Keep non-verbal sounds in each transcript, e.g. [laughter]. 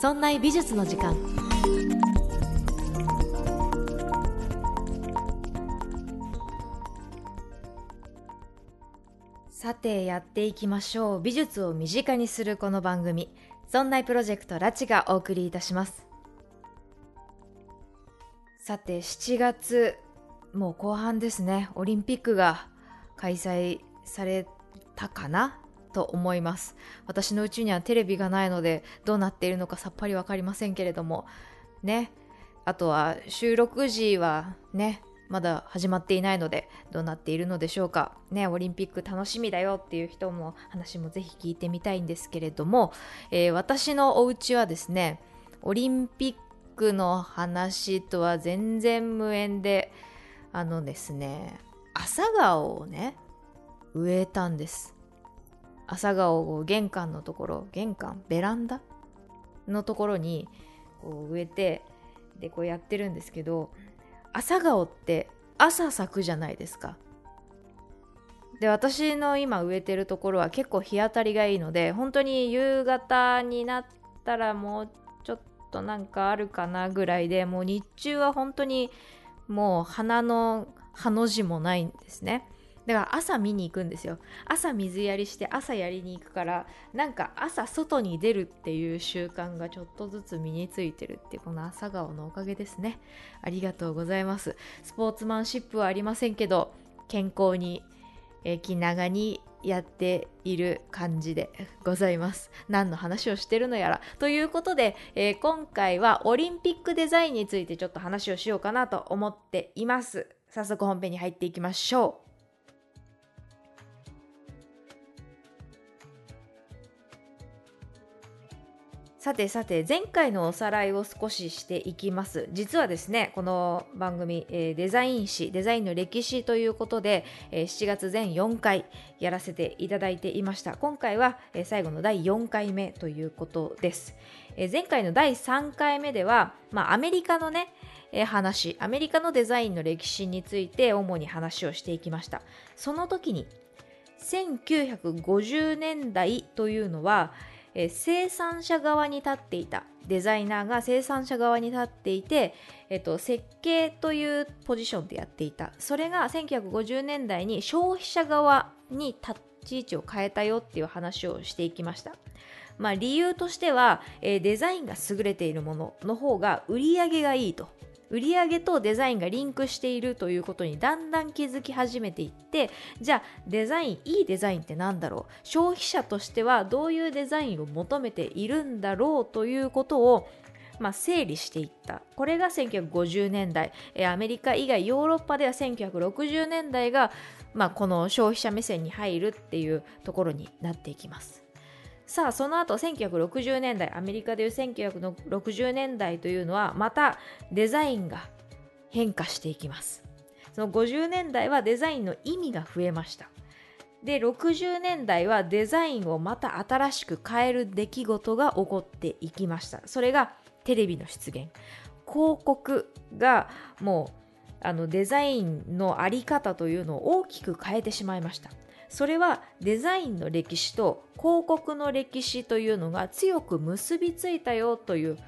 そんな美術の時間。さてやっていきましょう。美術を身近にするこの番組。そんなプロジェクトラチがお送りいたします。さて7月もう後半ですね。オリンピックが開催されたかな？と思います。私のうちにはテレビがないのでどうなっているのかさっぱり分かりませんけれども。ね。あとは収録時はねまだ始まっていないのでどうなっているのでしょうか。ねオリンピック楽しみだよっていう人も話もぜひ聞いてみたいんですけれども、えー、私のお家はですねオリンピックの話とは全然無縁であのですね朝顔をね植えたんです。朝顔を玄関のところ玄関？ベランダ？のところにこう植えてでこうやってるんですけど朝顔って朝咲くじゃないですか。で私の今植えてるところは結構日当たりがいいので本当に夕方になったらもうちょっとなんかあるかなぐらいでもう日中は本当にもう花の葉の字もないんですね。だから朝見に行くんですよ朝水やりして朝やりに行くからなんか朝外に出るっていう習慣がちょっとずつ身についてるってこの朝顔のおかげですねありがとうございますスポーツマンシップはありませんけど健康に、え気長にやっている感じで [laughs] ございます。何の話をしてるのやら。ということで、えー、今回はオリンピックデザインについてちょっと話をしようかなと思っています。早速本編に入っていきましょう。さてさて前回のおさらいを少ししていきます。実はですねこの番組、えー、デザイン誌デザインの歴史ということで、えー、7月全4回やらせていただいていました。今回は、えー、最後の第4回目ということです、えー、前回の第3回目では、まあ、アメリカのねえ話アメリカのデザインの歴史について主に話をしていきました。その時に1950年代というのはえ生産者側に立っていた。デザイナーが生産者側に立っていて、えっと、設計というポジションでやっていた。それが1950年代に消費者側に立ち位置を変えたよっていう話をしていきました。まあ、理由としては、えデザインが優れているものの方が売り上げがいいと。売上とデザインがリンクしているということにだんだん気づき始めていってじゃあデザインいいデザインって何だろう？消費者としてはどういうデザインを求めているんだろうということをまあ、整理していった。これが1950年代。アメリカ以外ヨーロッパでは1960年代が、まあ、この消費者目線に入るっていうところになっていきます。さあその後1960年代アメリカでいう1960年代というのはまたデザインが変化していきます。その50年代はデザインの意味が増えました。で60年代はデザインをまた新しく変える出来事が起こっていきました。それがテレビの出現。広告がもうあのデザインの在り方というのを大きく変えてしまいました。それはデザインの歴史と広告の歴史というのが強く結びついたよという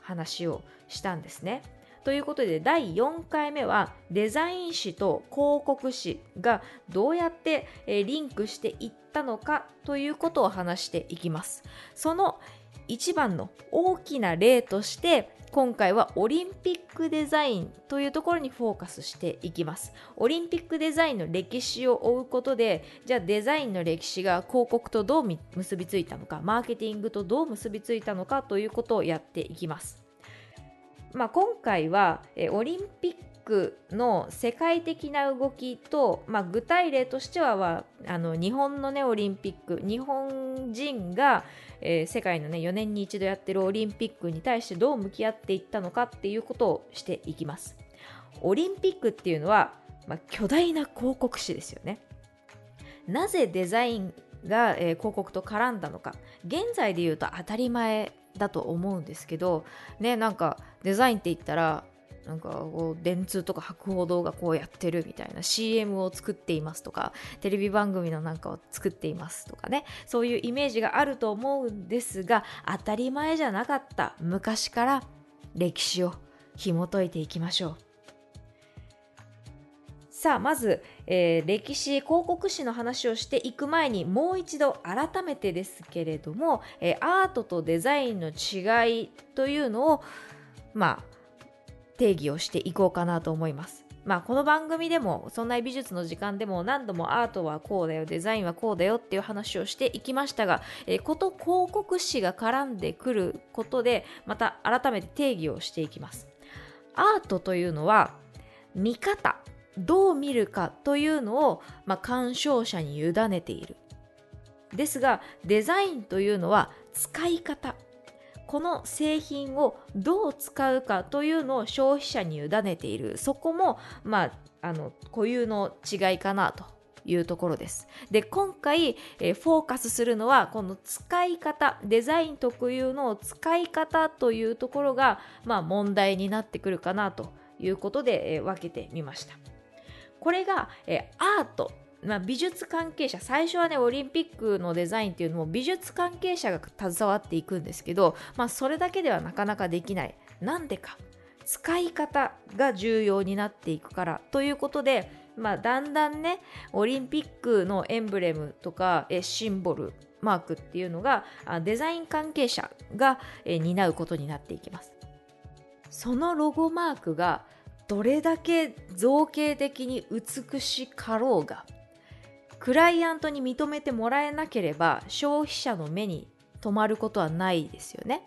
話をしたんですね。ということで第4回目はデザイン誌と広告誌がどうやってリンクしていったのかということを話していきます。その一番の大きな例として今回はオリンピックデザインというところにフォーカスしていきます。オリンピックデザインの歴史を追うことでじゃあデザインの歴史が広告とどう結びついたのかマーケティングとどう結びついたのかということをやっていきます。まあ、今回はえオリンピックの世界的な動きと、まあ、具体例としては、はあの日本の、ね、オリンピック日本人がえー、世界のね4年に一度やってるオリンピックに対してどう向き合っていったのかっていうことをしていきます。オリンピックっていうのは、まあ、巨大な広告誌ですよね。なぜデザインが、えー、広告と絡んだのか。現在で言うと当たり前だと思うんですけどねなんかデザインって言ったらなんかこう電通とか博報堂がこうやってるみたいな CM を作っていますとかテレビ番組のなんかを作っていますとかね。そういうイメージがあると思うんですが当たり前じゃなかった昔から歴史を紐解いていきましょう。さあまず、えー、歴史広告史の話をしていく前にもう一度改めてですけれども、えー、アートとデザインの違いというのをまあ定義をしていこうかなと思います。まあ、この番組でも、そんな美術の時間でも何度もアートはこうだよ、デザインはこうだよっていう話をしていきましたが、えー、こと広告誌が絡んでくることで、また改めて定義をしていきます。アートというのは、見方、どう見るかというのを、まあ、鑑賞者に委ねている。ですが、デザインというのは使い方、この製品をどう使うかというのを消費者に委ねているそこも、まあ、あの固有の違いかなというところです。で今回、えフォーカスするのはこの使い方デザイン特有の使い方というところが、まあ、問題になってくるかなということで、え分けてみました。これが、えアートまあ、美術関係者最初はねオリンピックのデザインっていうのも美術関係者が携わっていくんですけど、まあ、それだけではなかなかできない。なんでか。使い方が重要になっていくから。ということで、まあ、だんだんねオリンピックのエンブレムとかえシンボルマークっていうのがデザイン関係者が担うことになっていきます。そのロゴマークがどれだけ造形的に美しかろうがクライアントに認めてもらえなければ消費者の目に留まることはないですよね。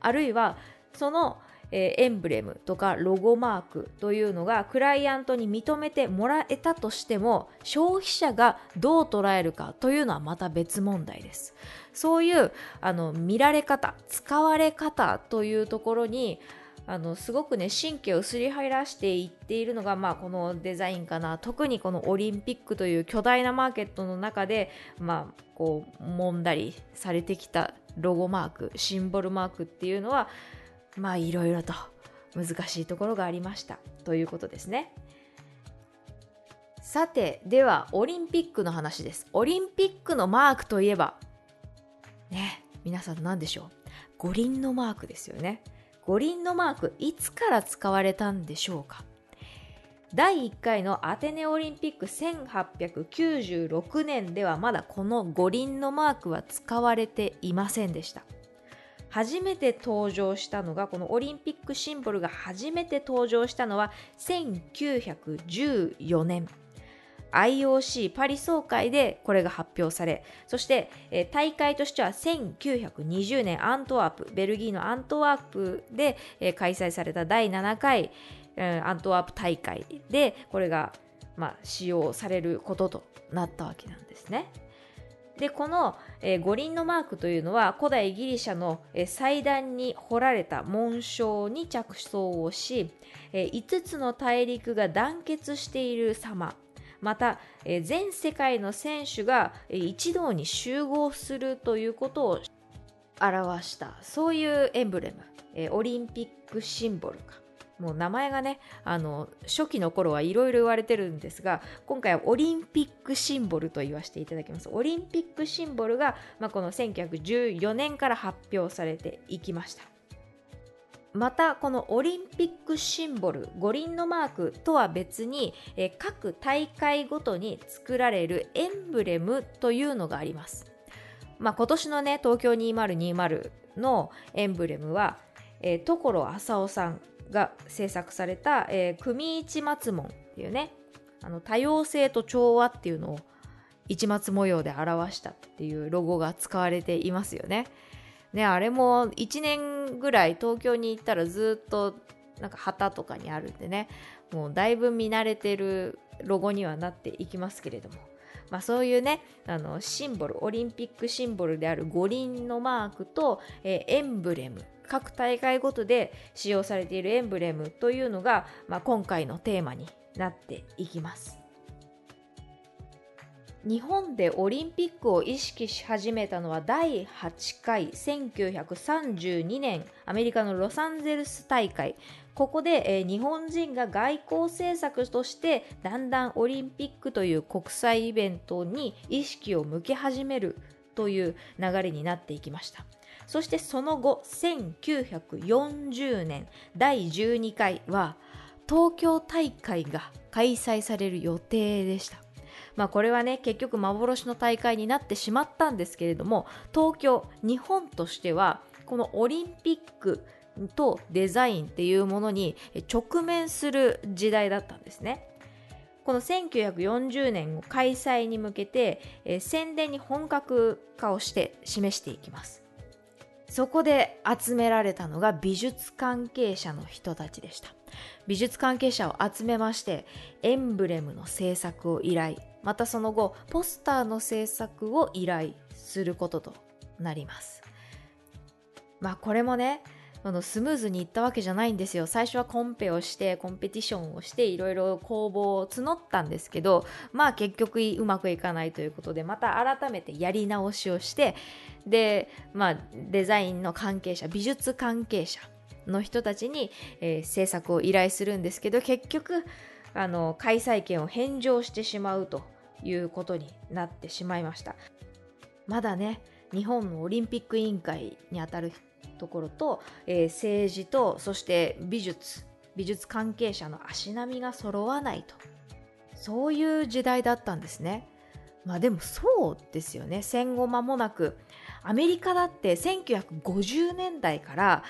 あるいはその、え、エンブレムとかロゴマークというのがクライアントに認めてもらえたとしても消費者がどう捉えるかというのはまた別問題です。そういうあの見られ方使われ方というところにあのすごくね神経をすり減らしていっているのが、まあ、このデザインかな。特にこのオリンピックという巨大なマーケットの中で、まあ、こう揉んだりされてきたロゴマークシンボルマークっていうのはまあいろいろと難しいところがありました。ということですね。さてではオリンピックの話です。オリンピックのマークといえばね皆さん何でしょう？五輪のマークですよね。五輪のマークいつから使われたんでしょうか？第1回のアテネオリンピック1896年ではまだこの五輪のマークは使われていませんでした。初めて登場したのがこのオリンピックシンボルが初めて登場したのは1914年。IOC パリ総会でこれが発表されそして、えー、大会としては1920年アントワープベルギーのアントワープで、えー、開催された第7回、えー、アントワープ大会でこれが、まあ、使用されることとなったわけなんですね。でこの、えー、五輪のマークというのは古代ギリシャの、えー、祭壇に彫られた紋章に着想をし、えー、5つの大陸が団結している様また、えー、全世界の選手が一堂に集合するということを表したそういうエンブレム、えー、オリンピックシンボルか。もう名前がねあの初期の頃はいろいろ言われてるんですが今回はオリンピックシンボルと言わせていただきます。オリンピックシンボルが、まあ、この1914年から発表されていきました。またこのオリンピックシンボル五輪のマークとは別に、各大会ごとに作られるエンブレムというのがあります、まあ、今年のね東京2020のエンブレムは、えー、所浅尾さんが制作された、えー、組一松門っていうねあの多様性と調和っていうのを市松模様で表したっていうロゴが使われていますよね。ね、あれも1年ぐらい東京に行ったらずっとなんか旗とかにあるんでねもうだいぶ見慣れてるロゴにはなっていきますけれども、まあ、そういうねあのシンボルオリンピックシンボルである五輪のマークと、えー、エンブレム各大会ごとで使用されているエンブレムというのが、まあ、今回のテーマになっていきます。日本でオリンピックを意識し始めたのは第8回1932年アメリカのロサンゼルス大会。ここで、えー日本人が外交政策としてだんだんオリンピックという国際イベントに意識を向け始めるという流れになっていきました。そしてその後1940年第12回は東京大会が開催される予定でした。まあこれはね結局幻の大会になってしまったんですけれども東京日本としてはこのオリンピックとデザインっていうものに直面する時代だったんですね。この1940年を開催に向けて、えー宣伝に本格化をして示していきます。そこで集められたのが美術関係者の人たちでした。美術関係者を集めましてエンブレムの制作を依頼またその後ポスターの制作を依頼することとなります。まあこれもねあのスムーズにいったわけじゃないんですよ。最初はコンペをしてコンペティションをしていろいろ公募を募ったんですけどまあ結局うまくいかないということでまた改めてやり直しをしてでまあデザインの関係者美術関係者の人たちに、えー制作を依頼するんですけど結局あの開催権を返上してしまうということになってしまいました。まだね日本のオリンピック委員会にあたるところと、えー政治とそして美術。美術関係者の足並みが揃わないと。そういう時代だったんですね。まあでもそうですよね。戦後間もなくアメリカだって1950年代から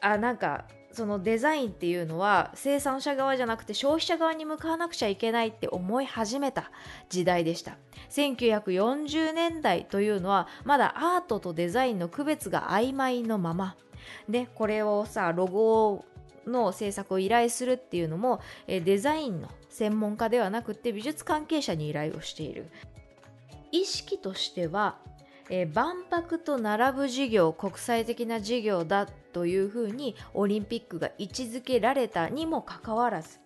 あなんかそのデザインっていうのは生産者側じゃなくて消費者側に向かわなくちゃいけないって思い始めた時代でした。1940年代というのはまだアートとデザインの区別が曖昧のまま。でこれをさロゴの制作を依頼するっていうのもえデザインの専門家ではなくて美術関係者に依頼をしている。意識としては、えー万博と並ぶ事業国際的な事業だというふうにオリンピックが位置づけられたにもかかわらず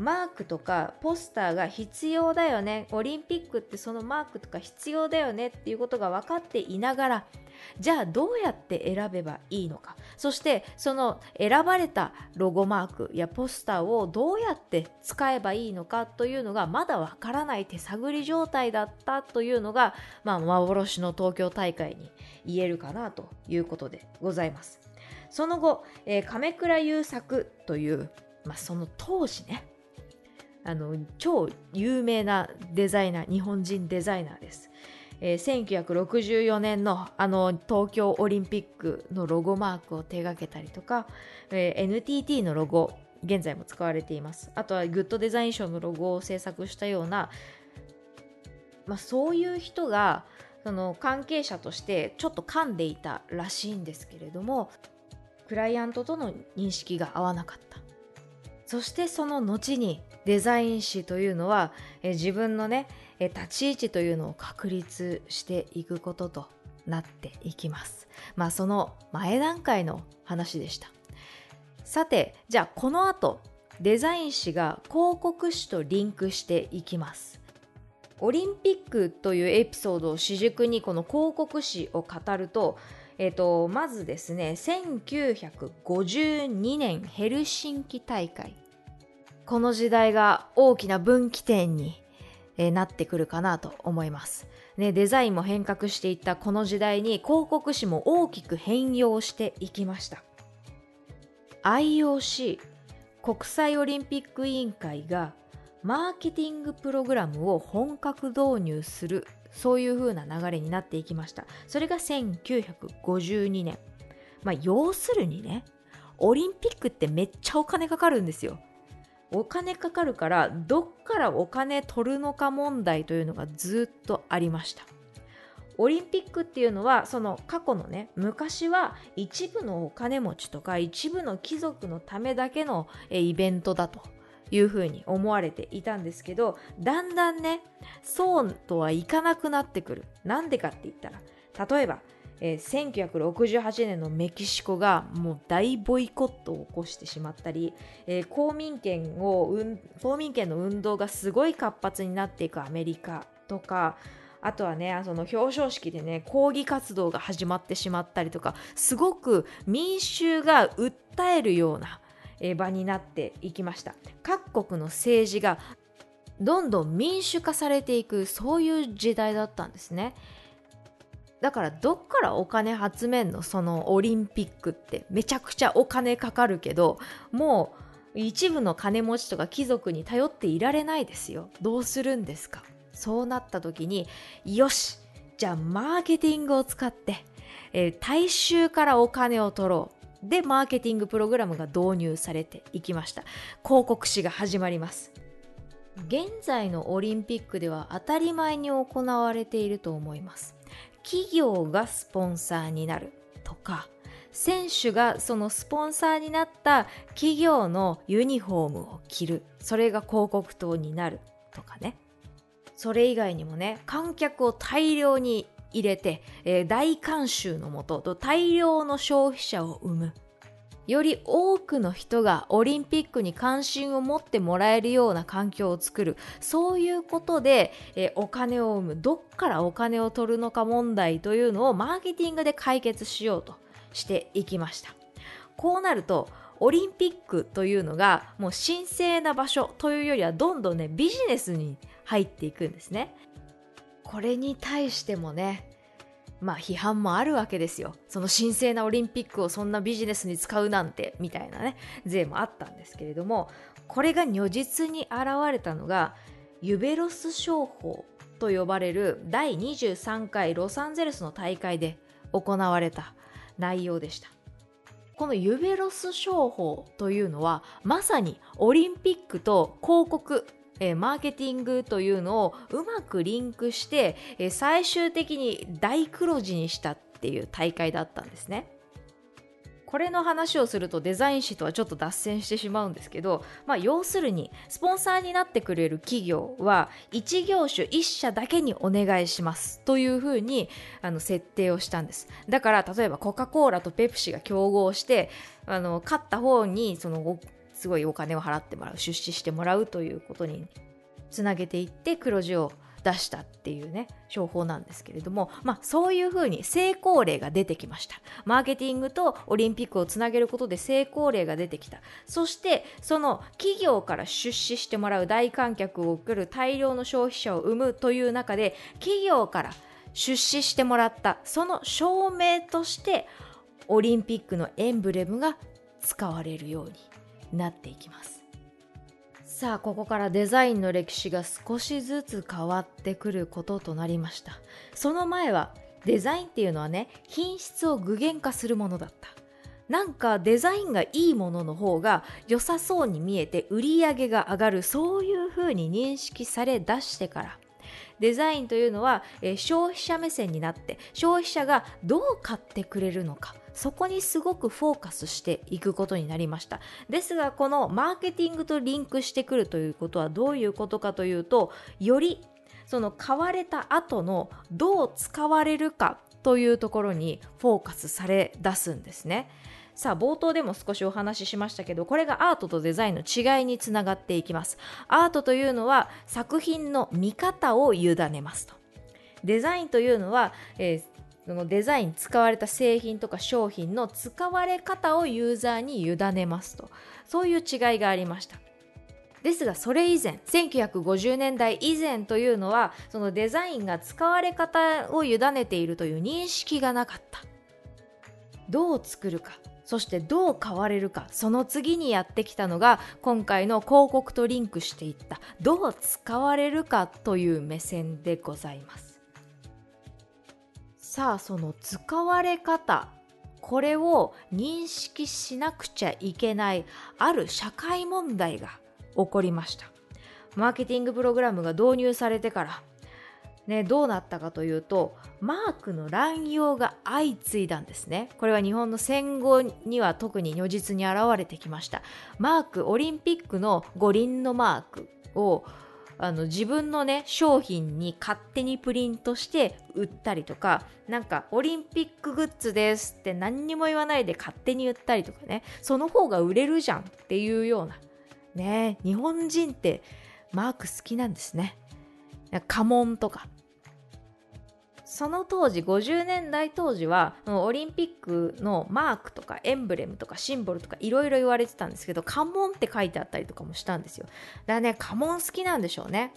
マークとかポスターが必要だよね。オリンピックってそのマークとか必要だよねっていうことが分かっていながらじゃあどうやって選べばいいのか。そしてその選ばれたロゴマークやポスターをどうやって使えばいいのかというのがまだわからない手探り状態だったというのが、まあ、幻の東京大会に言えるかなということでございます。その後、えー亀倉優作という、まあ、その当時ねあの超有名なデザイナー日本人デザイナーです、えー1964年のあの東京オリンピックのロゴマークを手掛けたりとか、えー NTT のロゴ現在も使われています。あとはグッドデザイン賞のロゴを制作したような、まあ、そういう人がその関係者としてちょっと噛んでいたらしいんですけれどもクライアントとの認識が合わなかった。そしてその後にデザイン誌というのはえ自分のねえ立ち位置というのを確立していくこととなっていきます。まあその前段階の話でした。さてじゃあこの後デザイン誌が広告誌とリンクしていきます。オリンピックというエピソードを主軸にこの広告誌を語るとえー、とまずですね1952年ヘルシンキ大会この時代が大きな分岐点に、えなってくるかなと思います、ね、デザインも変革していったこの時代に広告誌も大きく変容していきました。IOC 国際オリンピック委員会がマーケティングプログラムを本格導入するそういう風な流れになっていきました。それが1952年。まあ要するにねオリンピックってめっちゃお金かかるんですよ。お金かかるからどっからお金取るのか問題というのがずっとありました。オリンピックっていうのはその過去のね昔は一部のお金持ちとか一部の貴族のためだけのイベントだというふうに思われていたんですけどだんだんねそうとはいかなくなってくる。なんでかって言ったら例えば、えー1968年のメキシコがもう大ボイコットを起こしてしまったり、えー公民権を公民権の運動がすごい活発になっていくアメリカとかあとはねその表彰式でね抗議活動が始まってしまったりとかすごく民衆が訴えるような、場になっていきました。各国の政治がどんどん民主化されていくそういう時代だったんですね。だからどっからお金集めんの？そのオリンピックってめちゃくちゃお金かかるけどもう一部の金持ちとか貴族に頼っていられないですよ。どうするんですか？そうなった時によしじゃあマーケティングを使って、えー、大衆からお金を取ろう。でマーケティングプログラムが導入されていきました。広告誌が始まります。現在のオリンピックでは当たり前に行われていると思います。企業がスポンサーになるとか選手がそのスポンサーになった企業のユニフォームを着るそれが広告塔になるとかね。それ以外にもね観客を大量に入れて、えー、大観衆のもと大量の消費者を生むより多くの人がオリンピックに関心を持ってもらえるような環境を作る。そういうことで、え、お金を生むどっからお金を取るのか問題というのをマーケティングで解決しようとしていきました。こうなるとオリンピックというのがもう神聖な場所というよりはどんどんねビジネスに入っていくんですね。これに対してもねまあ批判もあるわけですよ。その神聖なオリンピックをそんなビジネスに使うなんてみたいなね税もあったんですけれどもこれが如実に現れたのがユベロス商法と呼ばれる第23回ロサンゼルスの大会で行われた内容でした。このユベロス商法というのはまさにオリンピックと広告えー、マーケティングというのをうまくリンクして、えー、最終的に大黒字にしたっていう大会だったんですね。これの話をするとデザイン誌とはちょっと脱線してしまうんですけど、まあ、要するにスポンサーになってくれる企業は1業種1社だけにお願いしますというふうにあの設定をしたんですだから例えばコカ・コーラとペプシが競合してあの勝った方にそのすごいお金を払ってもらう出資してもらうということにつなげていって黒字を出したっていうね商法なんですけれども、まあ、そういうふうに成功例が出てきました。マーケティングとオリンピックをつなげることで成功例が出てきた。そしてその企業から出資してもらう大観客を送る大量の消費者を生むという中で企業から出資してもらったその証明としてオリンピックのエンブレムが使われるようになっていきます。さあここからデザインの歴史が少しずつ変わってくることとなりました。その前はデザインっていうのはね品質を具現化するものだった。なんかデザインがいいものの方が良さそうに見えて売り上げが上がるそういう風に認識され出してから。デザインというのは、え消費者目線になって消費者がどう買ってくれるのか。そこにすごくフォーカスしていくことになりました。ですがこのマーケティングとリンクしてくるということはどういうことかというとよりその買われた後のどう使われるかというところにフォーカスされ出すんですね。さあ冒頭でも少しお話ししましたけどこれがアートとデザインの違いにつながっていきます。アートというのは作品の見方を委ねますと。デザインというのは、えーそのデザイン使われた製品とか商品の使われ方をユーザーに委ねますと。そういう違いがありました。ですがそれ以前1950年代以前というのはそのデザインが使われ方を委ねているという認識がなかった。どう作るかそしてどう変われるかその次にやってきたのが今回の広告とリンクしていったどう使われるかという目線でございます。さあその使われ方これを認識しなくちゃいけないある社会問題が起こりました。マーケティングプログラムが導入されてからね、どうなったかというとマークの乱用が相次いだんですね。これは日本の戦後には特に如実に現れてきました。マークオリンピックの五輪のマークをあの自分のね商品に勝手にプリントして売ったりとかなんかオリンピックグッズですって何にも言わないで勝手に売ったりとかねその方が売れるじゃんっていうようなね日本人ってマーク好きなんですね。家紋とか。その当時50年代当時はオリンピックのマークとかエンブレムとかシンボルとかいろいろ言われてたんですけど家紋って書いてあったりとかもしたんですよ。だからね家紋好きなんでしょうね。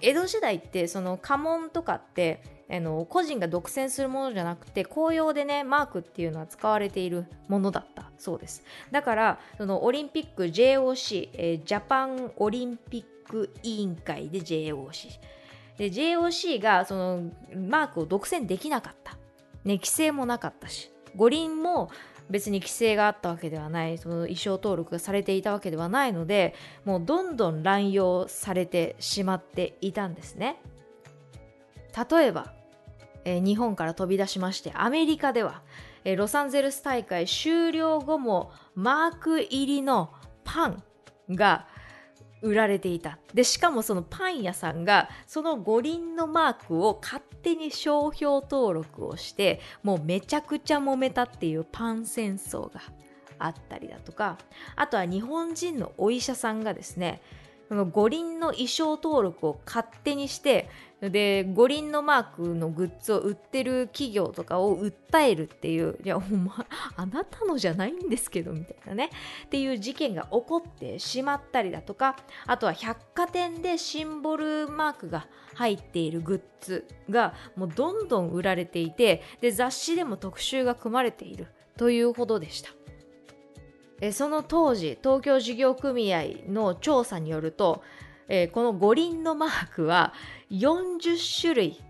江戸時代ってその家紋とかってあの個人が独占するものじゃなくて公用でねマークっていうのは使われているものだった。そうです。だからそのオリンピック JOC、えー、ジャパンオリンピック委員会で JOC で JOC がそのマークを独占できなかった、ね、規制もなかったし。五輪も別に規制があったわけではない。その衣装登録がされていたわけではないのでもうどんどん乱用されてしまっていたんですね。例えば、えー、日本から飛び出しましてアメリカでは、えー、ロサンゼルス大会終了後もマーク入りのパンが売られていた。でしかもそのパン屋さんがその五輪のマークを勝手に商標登録をしてもうめちゃくちゃ揉めたっていうパン戦争があったりだとかあとは日本人のお医者さんがですねその五輪の衣装登録を勝手にしてで五輪のマークのグッズを売ってる企業とかを訴えるっていういやお前あなたのじゃないんですけどみたいなねっていう事件が起こってしまったりだとかあとは百貨店でシンボルマークが入っているグッズがもうどんどん売られていてで雑誌でも特集が組まれているというほどでした。えその当時東京事業組合の調査によると、えー、この五輪のマークは40種類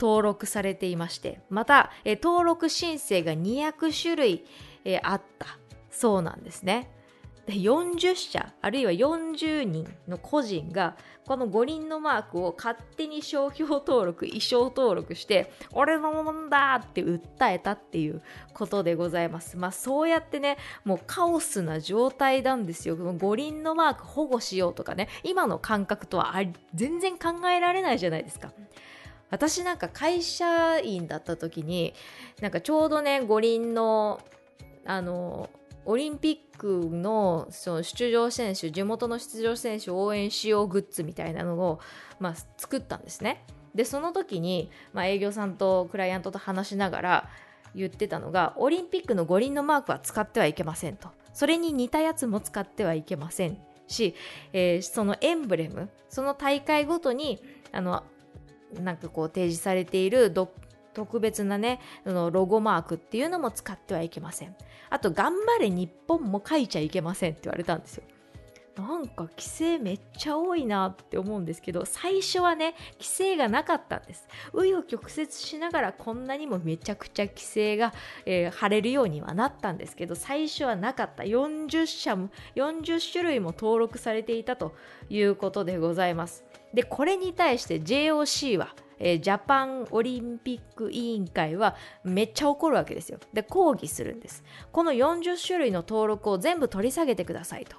登録されていましてまた、えー、登録申請が200種類、えー、あったそうなんですね。40社あるいは40人の個人がこの五輪のマークを勝手に商標登録衣装登録して俺のものだって訴えたっていうことでございます。まあそうやってねもうカオスな状態なんですよ。五輪のマーク保護しようとかね今の感覚とは全然考えられないじゃないですか。私なんか会社員だった時になんかちょうどね五輪のあのオリンピックのその出場選手地元の出場選手を応援しようグッズみたいなのを、まあ、作ったんですね。でその時に、まあ、営業さんとクライアントと話しながら言ってたのがオリンピックの五輪のマークは使ってはいけませんと。それに似たやつも使ってはいけませんし、えー、そのエンブレムその大会ごとにあのなんかこう提示されている特別なねのロゴマークっていうのも使ってはいけません。あと頑張れ日本も書いちゃいけませんって言われたんですよ。なんか規制めっちゃ多いなって思うんですけど最初はね規制がなかったんです。紆余曲折しながらこんなにもめちゃくちゃ規制が、えー、貼れるようにはなったんですけど最初はなかった。40社も40種類も登録されていたということでございます。でこれに対して JOC はえー、ジャパンオリンピック委員会はめっちゃ怒るわけですよ。で、抗議するんです。この40種類の登録を全部取り下げてくださいと。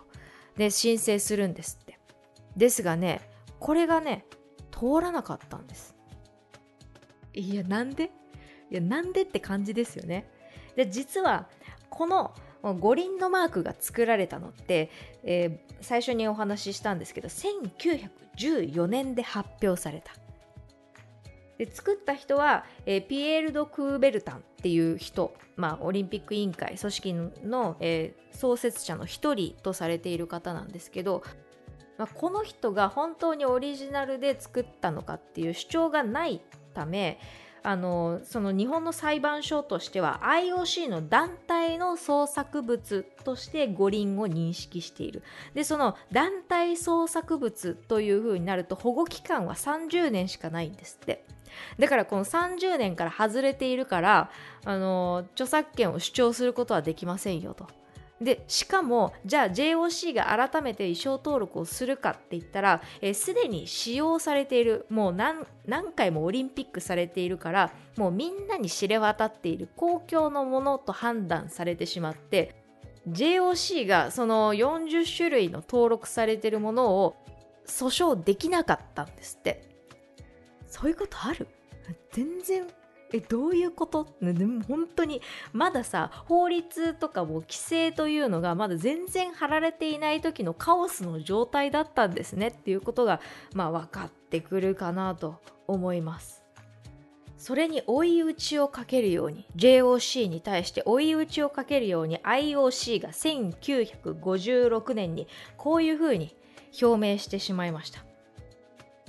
で、申請するんですって。ですがね、これがね、通らなかったんです。いや、なんで？いや、なんでって感じですよね。で、実は、この五輪のマークが作られたのって、えー、最初にお話ししたんですけど1914年で発表されたで作った人は、えー、ピエール・ド・クーベルタンっていう人、まあ、オリンピック委員会組織の、えー、創設者の一人とされている方なんですけど、まあ、この人が本当にオリジナルで作ったのかっていう主張がないためあのその日本の裁判所としては IOC の団体の創作物として五輪を認識している。でその団体創作物というふうになると保護期間は30年しかないんですって。だからこの30年から外れているからあの著作権を主張することはできませんよと。でしかもじゃあ JOC が改めて衣装登録をするかって言ったらすでに使用されているもう何何回もオリンピックされているからもうみんなに知れ渡っている公共のものと判断されてしまって JOC がその40種類の登録されているものを訴訟できなかったんですってそういうことある？全然。えどういうこと？でも本当にまださ法律とかも規制というのがまだ全然貼られていない時のカオスの状態だったんですねっていうことがまあ分かってくるかなと思います。それに追い打ちをかけるように JOC に対して追い打ちをかけるように IOC が1956年にこういうふうに表明してしまいました。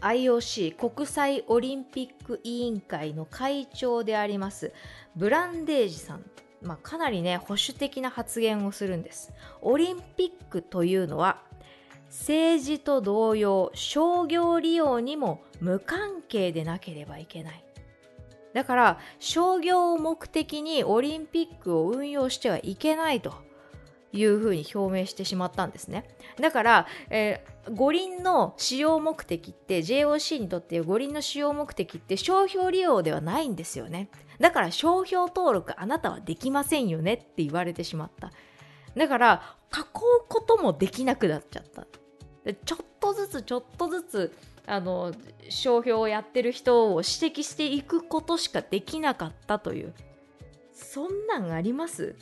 IOC 国際オリンピック委員会の会長でありますブランデージさん、まあ、かなりね保守的な発言をするんです。オリンピックというのは政治と同様商業利用にも無関係でなければいけない。だから商業を目的にオリンピックを運用してはいけないと。いうふうに表明してしまったんですね。だから、えー、五輪の使用目的って JOC にとって五輪の使用目的って商標利用ではないんですよね。だから商標登録あなたはできませんよねって言われてしまった。だから囲うこともできなくなっちゃった。ちょっとずつちょっとずつあの商標をやってる人を指摘していくことしかできなかったという。そんなんあります？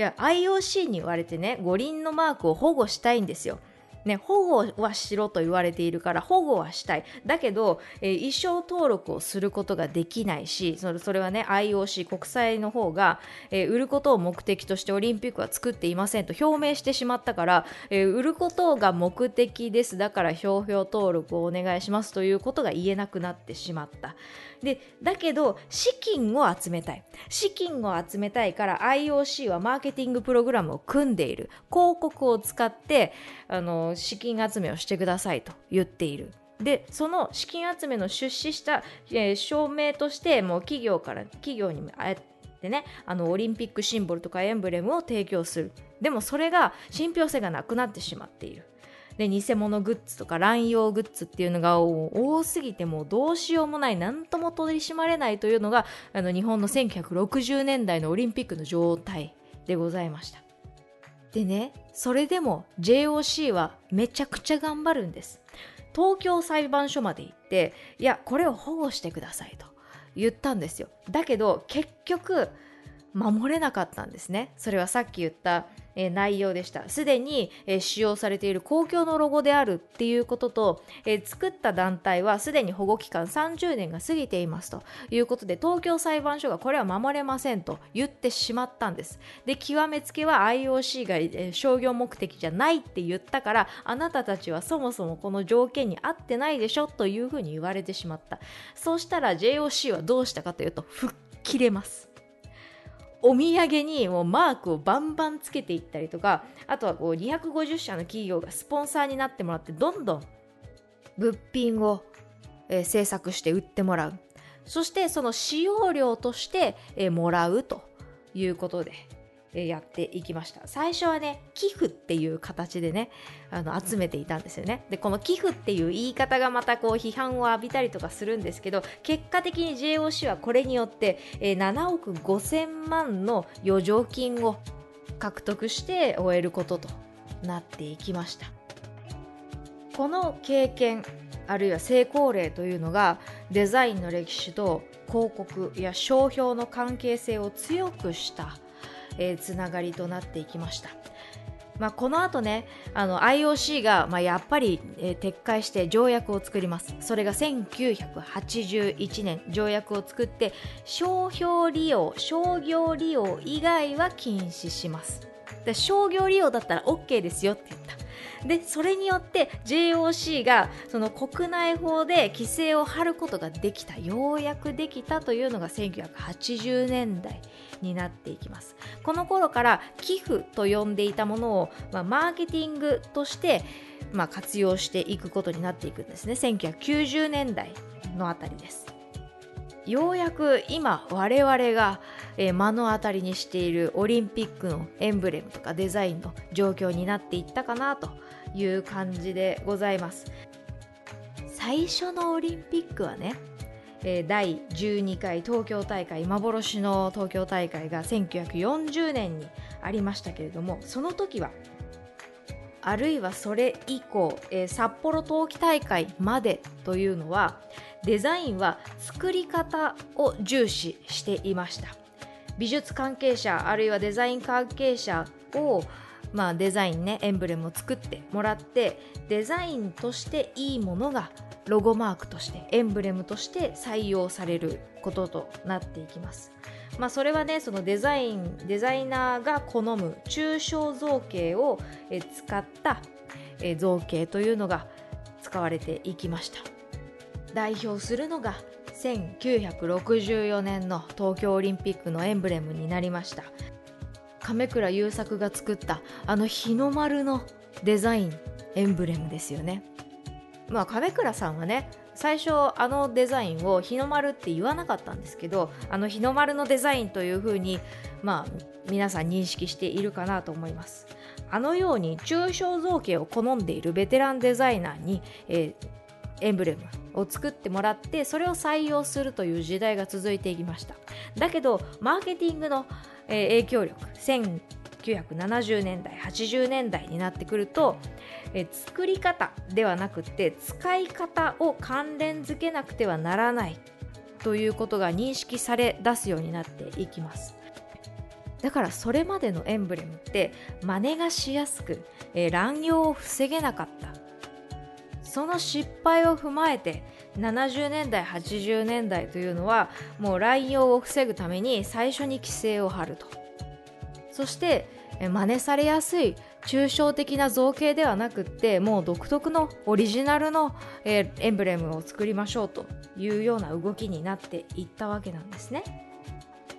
や IOC に言われてね五輪のマークを保護したいんですよ。ね、保護はしろと言われているから保護はしたい。だけど、えー、衣装登録をすることができないしそれそれはね IOC 国際の方が、えー、売ることを目的としてオリンピックは作っていませんと表明してしまったから、えー、売ることが目的です。だから商標登録をお願いしますということが言えなくなってしまった。でだけど資金を集めたい。資金を集めたいから IOC はマーケティングプログラムを組んでいる。広告を使ってあの資金集めをしてくださいと言っている。でその資金集めの出資した、えー、証明としてもう企業から企業にあってねあのオリンピックシンボルとかエンブレムを提供する。でもそれが信憑性がなくなってしまっている。で偽物グッズとか乱用グッズっていうのが多すぎてもうどうしようもない何とも取り締まれないというのがあの日本の1960年代のオリンピックの状態でございました。でねそれでも JOC はめちゃくちゃ頑張るんです。東京裁判所まで行っていやこれを保護してくださいと言ったんですよ。だけど結局守れなかったんですね。それはさっき言った、えー、内容でした。すでに、えー、使用されている公共のロゴであるっていうことと、えー、作った団体はすでに保護期間30年が過ぎていますと。いうことで東京裁判所がこれは守れませんと言ってしまったんです。で極めつけは IOC が、え商業目的じゃないって言ったからあなたたちはそもそもこの条件に合ってないでしょというふうに言われてしまった。そうしたら JOC はどうしたかというと吹っ切れます。お土産にもうマークをバンバンつけていったりとかあとはこう250社の企業がスポンサーになってもらってどんどん物品を、えー、制作して売ってもらう。そしてその使用料として、えー、もらうということで。やっていきました。最初はね寄付っていう形でねあの集めていたんですよね。でこの寄付っていう言い方がまたこう批判を浴びたりとかするんですけど結果的に JOC はこれによって、え7億5000万の余剰金を獲得して終えることとなっていきました。この経験あるいは成功例というのがデザインの歴史と広告や商標の関係性を強くしたえー、つながりとなっていきました。まあ、この後ねあの IOC が、まあ、やっぱり、えー、撤回して条約を作ります。それが1981年条約を作って商標利用商業利用以外は禁止します。で商業利用だったら OK ですよってでそれによって JOC がその国内法で規制を張ることができたようやくできたというのが1980年代になっていきます。この頃から寄付と呼んでいたものを、まあ、マーケティングとしてまあ、活用していくことになっていくんですね。1990年代のあたりです。ようやく今我々が、え、目の当たりにしているオリンピックのエンブレムとかデザインの状況になっていったかなという感じでございます。最初のオリンピックはね第12回東京大会幻の東京大会が1940年にありましたけれどもその時はあるいはそれ以降、えー、札幌冬季大会までというのはデザインは作り方を重視していました。美術関係者あるいはデザイン関係者をまあ、デザインねエンブレムを作ってもらってデザインとしていいものがロゴマークとしてエンブレムとして採用されることとなっていきます。まあ、それはねそのデザインデザイナーが好む抽象造形を使った造形というのが使われていきました。代表するのが1964年の東京オリンピックのエンブレムになりました。亀倉優作が作ったあの日の丸のデザインエンブレムですよね。まあ亀倉さんはね最初あのデザインを日の丸って言わなかったんですけどあの日の丸のデザインというふうにまあ皆さん認識しているかなと思います。あのように抽象造形を好んでいるベテランデザイナーに、えー、エンブレムを作ってもらってそれを採用するという時代が続いていきました。だけどマーケティングの、えー、影響力。1970年代80年代になってくると、えー、作り方ではなくて使い方を関連づけなくてはならないということが認識され出すようになっていきます。だからそれまでのエンブレムって真似がしやすく、えー、乱用を防げなかった。その失敗を踏まえて70年代80年代というのはもう乱用を防ぐために最初に規制を張るとそして真似されやすい抽象的な造形ではなくってもう独特のオリジナルの、え、エンブレムを作りましょうというような動きになっていったわけなんですね。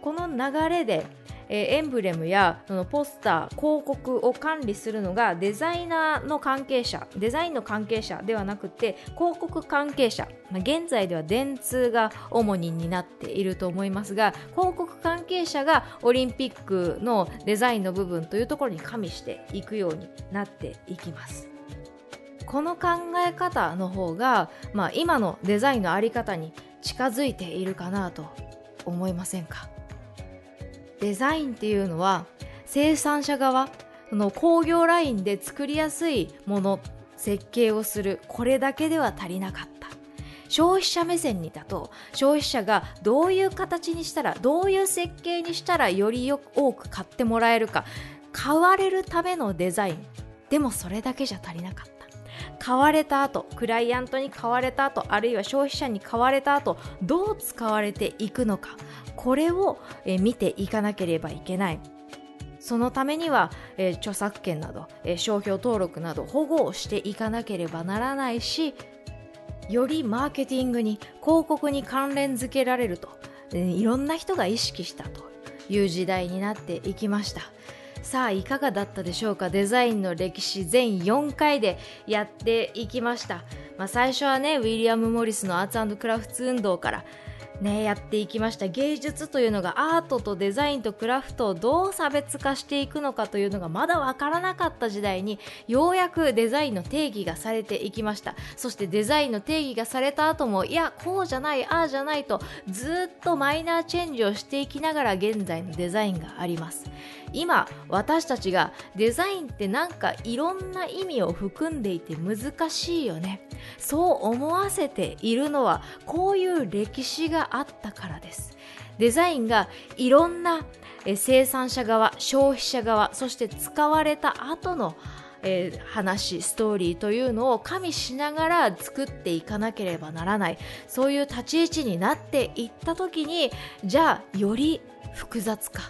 この流れでえ、エンブレムやそのポスター広告を管理するのがデザイナーの関係者デザインの関係者ではなくて広告関係者、まあ、現在では電通が主に担っていると思いますが広告関係者がオリンピックのデザインの部分というところに加味していくようになっていきます。この考え方の方が、まあ、今のデザインの在り方に近づいているかなと思いませんか？デザインっていうのは生産者側その工業ラインで作りやすいもの設計をするこれだけでは足りなかった。消費者目線にだと消費者がどういう形にしたらどういう設計にしたらよりよく多く買ってもらえるか。買われるためのデザイン。でもそれだけじゃ足りなかった。買われた後クライアントに買われた後あるいは消費者に買われた後どう使われていくのかこれを、見ていかなければいけない。そのためには、著作権など、商標登録など保護をしていかなければならないしよりマーケティングに広告に関連づけられると、いろんな人が意識したという時代になっていきました。さあいかがだったでしょうか？デザインの歴史全4回でやっていきました、まあ、最初はねウィリアム・モリスのアーツクラフト運動からね、やっていきました。芸術というのがアートとデザインとクラフトをどう差別化していくのかというのがまだ分からなかった時代にようやくデザインの定義がされていきました。そしてデザインの定義がされた後もいやこうじゃないああじゃないとずっとマイナーチェンジをしていきながら現在のデザインがあります。今私たちがデザインってなんかいろんな意味を含んでいて難しいよね。そう思わせているのはこういう歴史があったからです。デザインがいろんな生産者側消費者側そして使われた後のえー、話ストーリーというのを加味しながら作っていかなければならない。そういう立ち位置になっていった時にじゃあより複雑化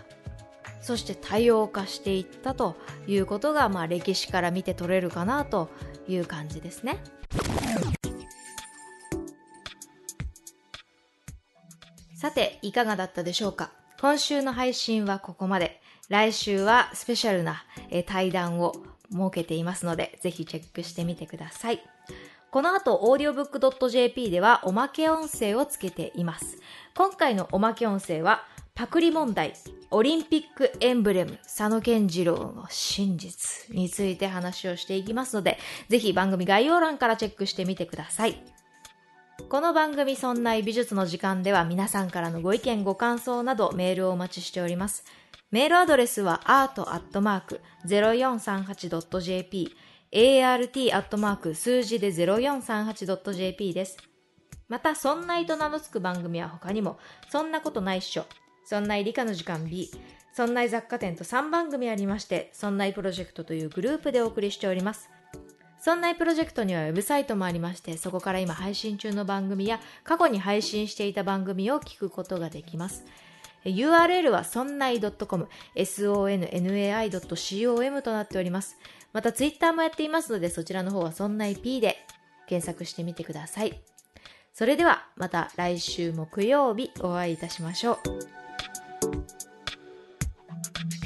そして多様化していったということが、まあ、歴史から見て取れるかなという感じですね。さて、いかがだったでしょうか？今週の配信はここまで。来週はスペシャルな対談を設けていますので、ぜひチェックしてみてください。この後、audiobook.jp ではおまけ音声をつけています。今回のおまけ音声は、パクリ問題、オリンピックエンブレム、佐野健次郎の真実について話をしていきますので、ぜひ番組概要欄からチェックしてみてください。この番組そんな美術の時間では皆さんからのご意見ご感想などメールをお待ちしております。メールアドレスは art.0438.jp art. 数字で 0438.jp です。また、そんないと名の付く番組は他にも、そんなことないっしょ、そんな理科の時間 B、そんな雑貨店と3番組ありまして、そんないプロジェクトというグループでお送りしております。そんないプロジェクトにはウェブサイトもありまして、そこから今配信中の番組や過去に配信していた番組を聞くことができます。URL はそんない .com、sonnai.com となっております。またツイッターもやっていますので、そちらの方はそんない P で検索してみてください。それではまた来週木曜日お会いいたしましょう。ピッ!